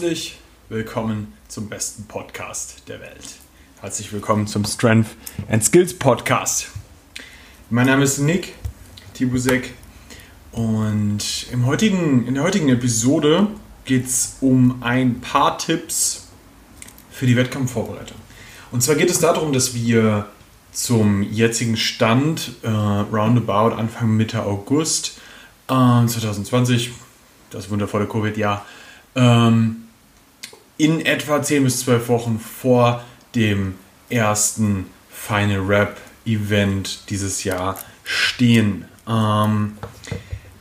Herzlich willkommen zum besten Podcast der Welt. Herzlich willkommen zum Strength and Skills Podcast. Mein Name ist Nick Tibusek und im heutigen, in der heutigen Episode geht es um ein paar Tipps für die Wettkampfvorbereitung. Und zwar geht es darum, dass wir zum jetzigen Stand äh, roundabout Anfang Mitte August äh, 2020, das wundervolle Covid-Jahr, ähm, in etwa 10 bis 12 Wochen vor dem ersten Final Rap Event dieses Jahr stehen. Ähm,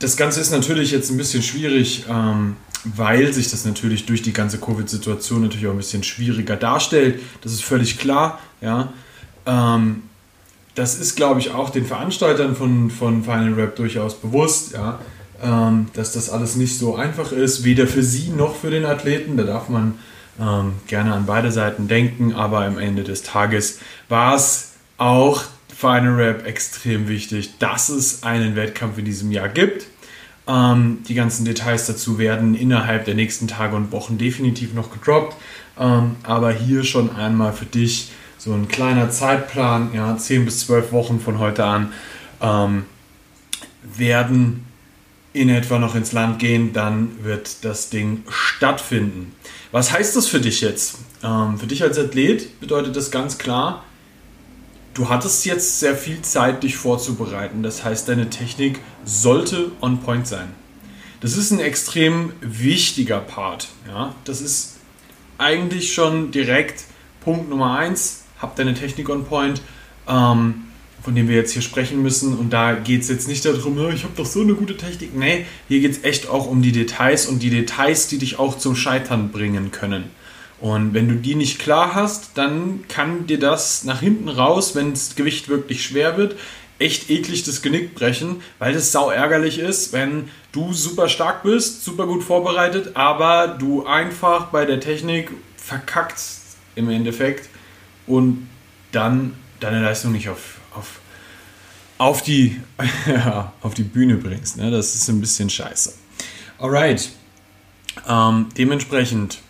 das Ganze ist natürlich jetzt ein bisschen schwierig, ähm, weil sich das natürlich durch die ganze Covid-Situation natürlich auch ein bisschen schwieriger darstellt. Das ist völlig klar. Ja. Ähm, das ist, glaube ich, auch den Veranstaltern von, von Final Rap durchaus bewusst, ja, ähm, dass das alles nicht so einfach ist, weder für sie noch für den Athleten. Da darf man ähm, gerne an beide Seiten denken, aber am Ende des Tages war es auch Final Rap extrem wichtig, dass es einen Wettkampf in diesem Jahr gibt. Ähm, die ganzen Details dazu werden innerhalb der nächsten Tage und Wochen definitiv noch gedroppt. Ähm, aber hier schon einmal für dich so ein kleiner Zeitplan, ja, 10 bis 12 Wochen von heute an, ähm, werden in etwa noch ins Land gehen, dann wird das Ding stattfinden. Was heißt das für dich jetzt? Ähm, für dich als Athlet bedeutet das ganz klar, du hattest jetzt sehr viel Zeit, dich vorzubereiten. Das heißt, deine Technik sollte on point sein. Das ist ein extrem wichtiger Part. Ja? Das ist eigentlich schon direkt Punkt Nummer eins. Hab deine Technik on point. Ähm, von dem wir jetzt hier sprechen müssen. Und da geht es jetzt nicht darum, ich habe doch so eine gute Technik. Nee, hier geht es echt auch um die Details und die Details, die dich auch zum Scheitern bringen können. Und wenn du die nicht klar hast, dann kann dir das nach hinten raus, wenn das Gewicht wirklich schwer wird, echt eklig das Genick brechen, weil das sau ärgerlich ist, wenn du super stark bist, super gut vorbereitet, aber du einfach bei der Technik verkackt im Endeffekt und dann deine Leistung nicht auf auf, auf, die, auf die Bühne bringst. Ne? Das ist ein bisschen scheiße. Alright. Ähm, dementsprechend,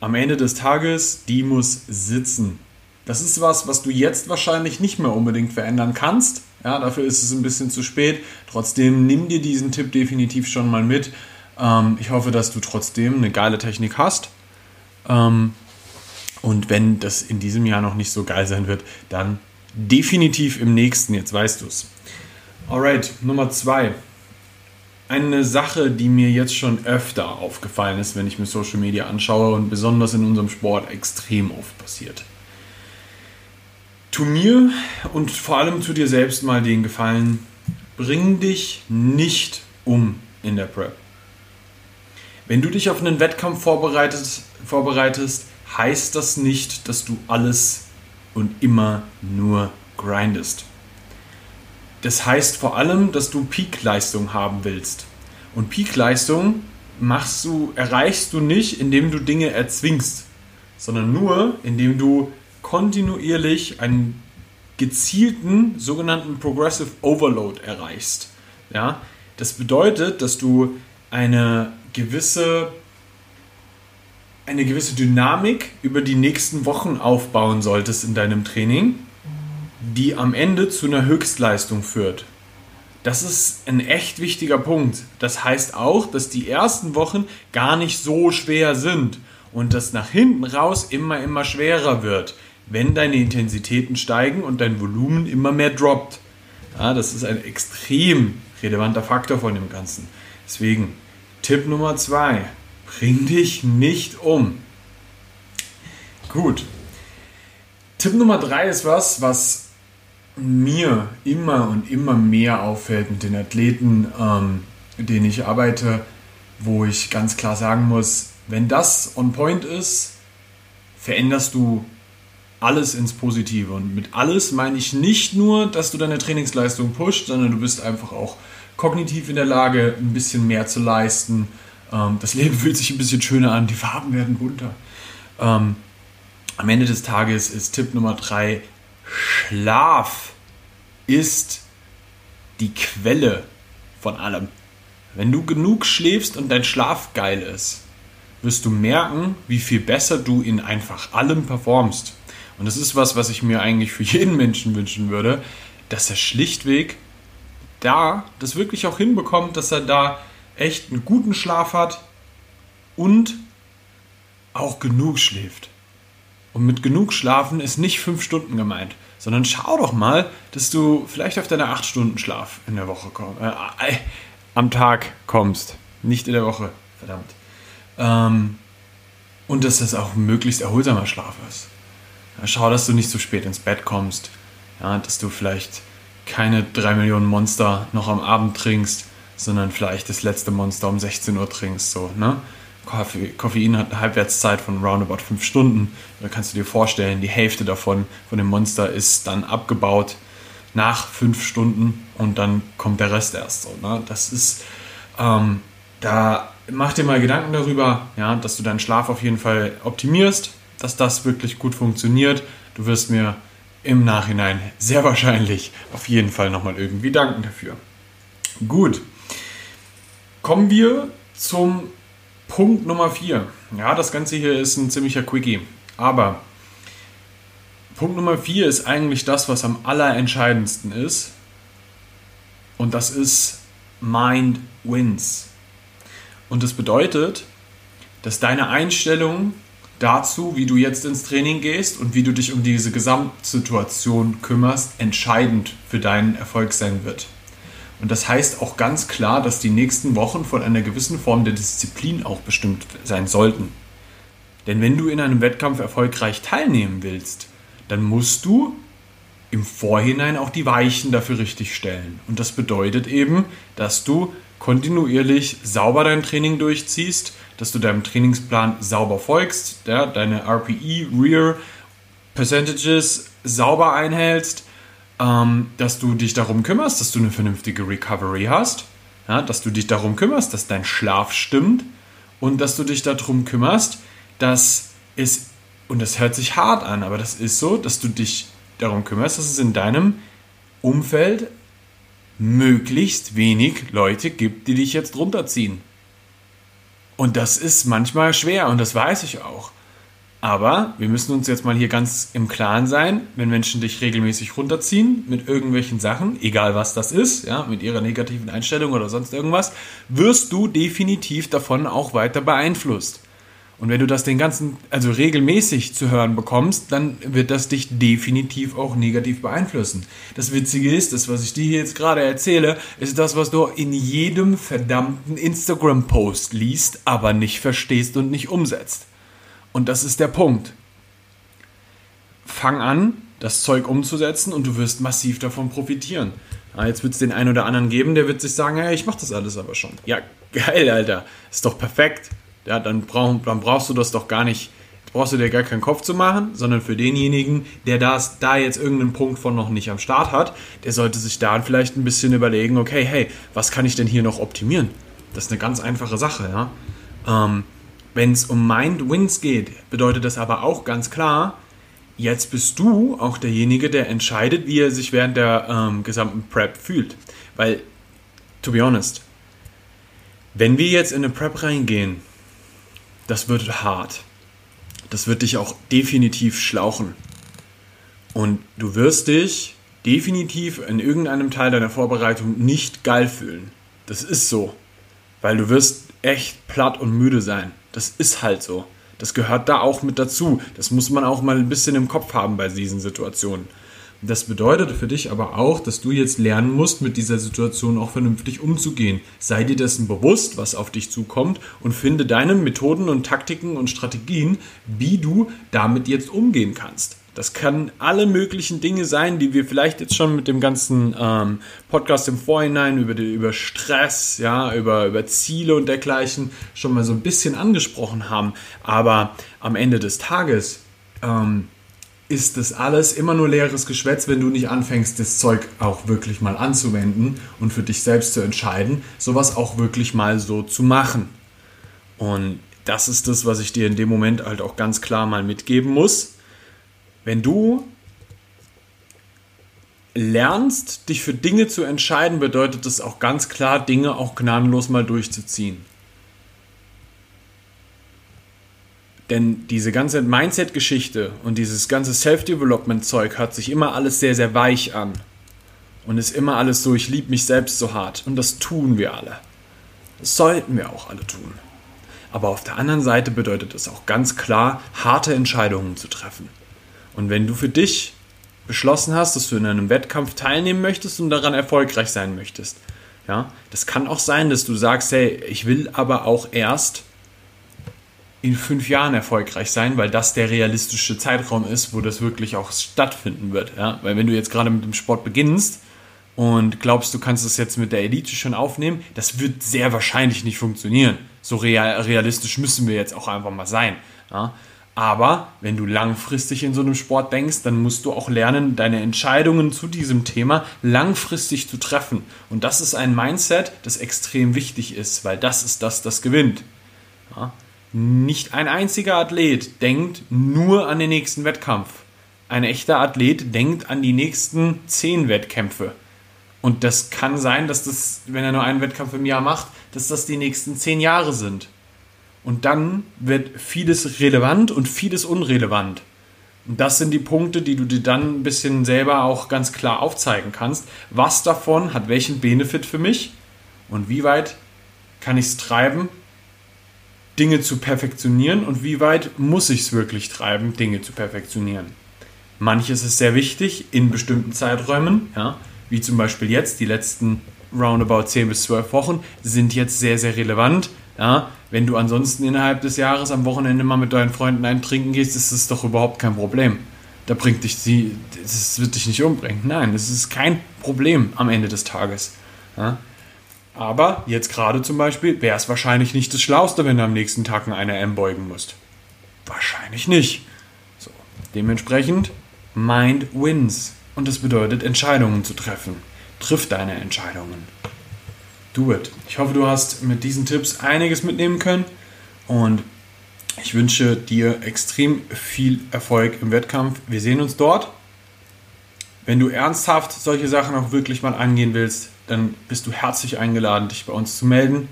am Ende des Tages, die muss sitzen. Das ist was, was du jetzt wahrscheinlich nicht mehr unbedingt verändern kannst. Ja, dafür ist es ein bisschen zu spät. Trotzdem nimm dir diesen Tipp definitiv schon mal mit. Ähm, ich hoffe, dass du trotzdem eine geile Technik hast. Ähm, und wenn das in diesem Jahr noch nicht so geil sein wird, dann definitiv im nächsten, jetzt weißt du es. Alright, Nummer zwei. Eine Sache, die mir jetzt schon öfter aufgefallen ist, wenn ich mir Social Media anschaue und besonders in unserem Sport extrem oft passiert. Tu mir und vor allem zu dir selbst mal den Gefallen, bring dich nicht um in der Prep. Wenn du dich auf einen Wettkampf vorbereitest, vorbereitest heißt das nicht, dass du alles und immer nur grindest. Das heißt vor allem, dass du Peak-Leistung haben willst. Und Peak-Leistung machst du, erreichst du nicht, indem du Dinge erzwingst, sondern nur, indem du kontinuierlich einen gezielten sogenannten Progressive Overload erreichst. Ja? Das bedeutet, dass du eine gewisse eine gewisse Dynamik über die nächsten Wochen aufbauen solltest in deinem Training, die am Ende zu einer Höchstleistung führt. Das ist ein echt wichtiger Punkt. Das heißt auch, dass die ersten Wochen gar nicht so schwer sind und das nach hinten raus immer, immer schwerer wird, wenn deine Intensitäten steigen und dein Volumen immer mehr droppt. Ja, das ist ein extrem relevanter Faktor von dem Ganzen. Deswegen Tipp Nummer zwei Bring dich nicht um. Gut. Tipp Nummer drei ist was, was mir immer und immer mehr auffällt mit den Athleten, ähm, denen ich arbeite, wo ich ganz klar sagen muss, wenn das on point ist, veränderst du alles ins Positive. Und mit alles meine ich nicht nur, dass du deine Trainingsleistung pusht, sondern du bist einfach auch kognitiv in der Lage, ein bisschen mehr zu leisten, ähm, das Leben fühlt sich ein bisschen schöner an, die Farben werden bunter. Ähm, am Ende des Tages ist Tipp Nummer drei: Schlaf ist die Quelle von allem. Wenn du genug schläfst und dein Schlaf geil ist, wirst du merken, wie viel besser du in einfach allem performst. Und das ist was, was ich mir eigentlich für jeden Menschen wünschen würde, dass er schlichtweg da das wirklich auch hinbekommt, dass er da echt einen guten Schlaf hat und auch genug schläft. Und mit genug Schlafen ist nicht fünf Stunden gemeint, sondern schau doch mal, dass du vielleicht auf deine acht Stunden Schlaf in der Woche kommst, äh, äh, am Tag kommst, nicht in der Woche, verdammt. Ähm, und dass das auch möglichst erholsamer Schlaf ist. Schau, dass du nicht zu spät ins Bett kommst, ja, dass du vielleicht keine drei Millionen Monster noch am Abend trinkst, sondern vielleicht das letzte Monster um 16 Uhr trinkst, so, ne? Koffein hat eine Halbwertszeit von roundabout 5 Stunden. Da kannst du dir vorstellen, die Hälfte davon, von dem Monster, ist dann abgebaut nach 5 Stunden und dann kommt der Rest erst so. Ne? Das ist, ähm, da mach dir mal Gedanken darüber, ja, dass du deinen Schlaf auf jeden Fall optimierst, dass das wirklich gut funktioniert. Du wirst mir im Nachhinein sehr wahrscheinlich auf jeden Fall nochmal irgendwie danken dafür. Gut. Kommen wir zum Punkt Nummer 4. Ja, das Ganze hier ist ein ziemlicher Quickie. Aber Punkt Nummer 4 ist eigentlich das, was am allerentscheidendsten ist. Und das ist Mind Wins. Und das bedeutet, dass deine Einstellung dazu, wie du jetzt ins Training gehst und wie du dich um diese Gesamtsituation kümmerst, entscheidend für deinen Erfolg sein wird. Und das heißt auch ganz klar, dass die nächsten Wochen von einer gewissen Form der Disziplin auch bestimmt sein sollten. Denn wenn du in einem Wettkampf erfolgreich teilnehmen willst, dann musst du im Vorhinein auch die Weichen dafür richtig stellen. Und das bedeutet eben, dass du kontinuierlich sauber dein Training durchziehst, dass du deinem Trainingsplan sauber folgst, ja, deine RPE, Rear Percentages sauber einhältst, ähm, dass du dich darum kümmerst, dass du eine vernünftige Recovery hast, ja, dass du dich darum kümmerst, dass dein Schlaf stimmt und dass du dich darum kümmerst, dass es, und das hört sich hart an, aber das ist so, dass du dich darum kümmerst, dass es in deinem Umfeld möglichst wenig Leute gibt, die dich jetzt runterziehen. Und das ist manchmal schwer und das weiß ich auch. Aber wir müssen uns jetzt mal hier ganz im Klaren sein, wenn Menschen dich regelmäßig runterziehen mit irgendwelchen Sachen, egal was das ist, ja, mit ihrer negativen Einstellung oder sonst irgendwas, wirst du definitiv davon auch weiter beeinflusst. Und wenn du das den ganzen, also regelmäßig zu hören bekommst, dann wird das dich definitiv auch negativ beeinflussen. Das Witzige ist, das, was ich dir jetzt gerade erzähle, ist das, was du in jedem verdammten Instagram-Post liest, aber nicht verstehst und nicht umsetzt. Und das ist der Punkt. Fang an, das Zeug umzusetzen und du wirst massiv davon profitieren. Ja, jetzt wird es den einen oder anderen geben, der wird sich sagen, hey, ich mache das alles aber schon. Ja, geil, Alter. Ist doch perfekt. Ja, dann, brauch, dann brauchst du das doch gar nicht, brauchst du dir gar keinen Kopf zu machen, sondern für denjenigen, der das, da jetzt irgendeinen Punkt von noch nicht am Start hat, der sollte sich da vielleicht ein bisschen überlegen, okay, hey, was kann ich denn hier noch optimieren? Das ist eine ganz einfache Sache, ja. Ähm, wenn es um Mind Wins geht, bedeutet das aber auch ganz klar, jetzt bist du auch derjenige, der entscheidet, wie er sich während der ähm, gesamten Prep fühlt. Weil, to be honest, wenn wir jetzt in eine Prep reingehen, das wird hart. Das wird dich auch definitiv schlauchen. Und du wirst dich definitiv in irgendeinem Teil deiner Vorbereitung nicht geil fühlen. Das ist so. Weil du wirst echt platt und müde sein. Das ist halt so. Das gehört da auch mit dazu. Das muss man auch mal ein bisschen im Kopf haben bei diesen Situationen. Das bedeutet für dich aber auch, dass du jetzt lernen musst, mit dieser Situation auch vernünftig umzugehen. Sei dir dessen bewusst, was auf dich zukommt und finde deine Methoden und Taktiken und Strategien, wie du damit jetzt umgehen kannst. Das kann alle möglichen Dinge sein, die wir vielleicht jetzt schon mit dem ganzen ähm, Podcast im Vorhinein über, die, über Stress, ja, über, über Ziele und dergleichen schon mal so ein bisschen angesprochen haben. Aber am Ende des Tages ähm, ist das alles immer nur leeres Geschwätz, wenn du nicht anfängst, das Zeug auch wirklich mal anzuwenden und für dich selbst zu entscheiden, sowas auch wirklich mal so zu machen. Und das ist das, was ich dir in dem Moment halt auch ganz klar mal mitgeben muss wenn du lernst, dich für Dinge zu entscheiden, bedeutet das auch ganz klar, Dinge auch gnadenlos mal durchzuziehen. Denn diese ganze Mindset-Geschichte und dieses ganze Self-Development-Zeug hört sich immer alles sehr, sehr weich an. Und ist immer alles so, ich liebe mich selbst so hart. Und das tun wir alle. Das sollten wir auch alle tun. Aber auf der anderen Seite bedeutet es auch ganz klar, harte Entscheidungen zu treffen. Und wenn du für dich beschlossen hast, dass du in einem Wettkampf teilnehmen möchtest und daran erfolgreich sein möchtest, ja, das kann auch sein, dass du sagst, hey, ich will aber auch erst in fünf Jahren erfolgreich sein, weil das der realistische Zeitraum ist, wo das wirklich auch stattfinden wird. Ja? Weil wenn du jetzt gerade mit dem Sport beginnst und glaubst, du kannst es jetzt mit der Elite schon aufnehmen, das wird sehr wahrscheinlich nicht funktionieren. So real, realistisch müssen wir jetzt auch einfach mal sein. Ja? Aber wenn du langfristig in so einem Sport denkst, dann musst du auch lernen, deine Entscheidungen zu diesem Thema langfristig zu treffen. Und das ist ein Mindset, das extrem wichtig ist, weil das ist das, das gewinnt. Ja? Nicht ein einziger Athlet denkt nur an den nächsten Wettkampf. Ein echter Athlet denkt an die nächsten zehn Wettkämpfe. Und das kann sein, dass das, wenn er nur einen Wettkampf im Jahr macht, dass das die nächsten zehn Jahre sind. Und dann wird vieles relevant und vieles unrelevant. Und das sind die Punkte, die du dir dann ein bisschen selber auch ganz klar aufzeigen kannst. Was davon hat welchen Benefit für mich und wie weit kann ich es treiben Dinge zu perfektionieren und wie weit muss ich es wirklich treiben, Dinge zu perfektionieren. Manches ist sehr wichtig in bestimmten Zeiträumen, ja, wie zum Beispiel jetzt, die letzten roundabout 10 bis 12 Wochen sind jetzt sehr, sehr relevant. Ja. Wenn du ansonsten innerhalb des Jahres am Wochenende mal mit deinen Freunden einen trinken gehst, ist das doch überhaupt kein Problem. Da bringt dich sie, das wird dich nicht umbringen. Nein, das ist kein Problem am Ende des Tages. Ja. Aber jetzt gerade zum Beispiel wäre es wahrscheinlich nicht das Schlauste, wenn du am nächsten Tag eine M beugen musst. Wahrscheinlich nicht. So. Dementsprechend, Mind wins. Und das bedeutet, Entscheidungen zu treffen. Triff deine Entscheidungen. Do it. Ich hoffe, du hast mit diesen Tipps einiges mitnehmen können. Und ich wünsche dir extrem viel Erfolg im Wettkampf. Wir sehen uns dort. Wenn du ernsthaft solche Sachen auch wirklich mal angehen willst, dann bist du herzlich eingeladen, dich bei uns zu melden.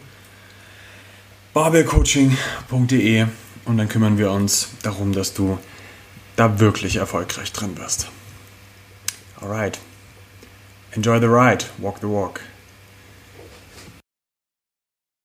barbellcoaching.de und dann kümmern wir uns darum, dass du da wirklich erfolgreich drin wirst. Alright. Enjoy the ride, walk the walk.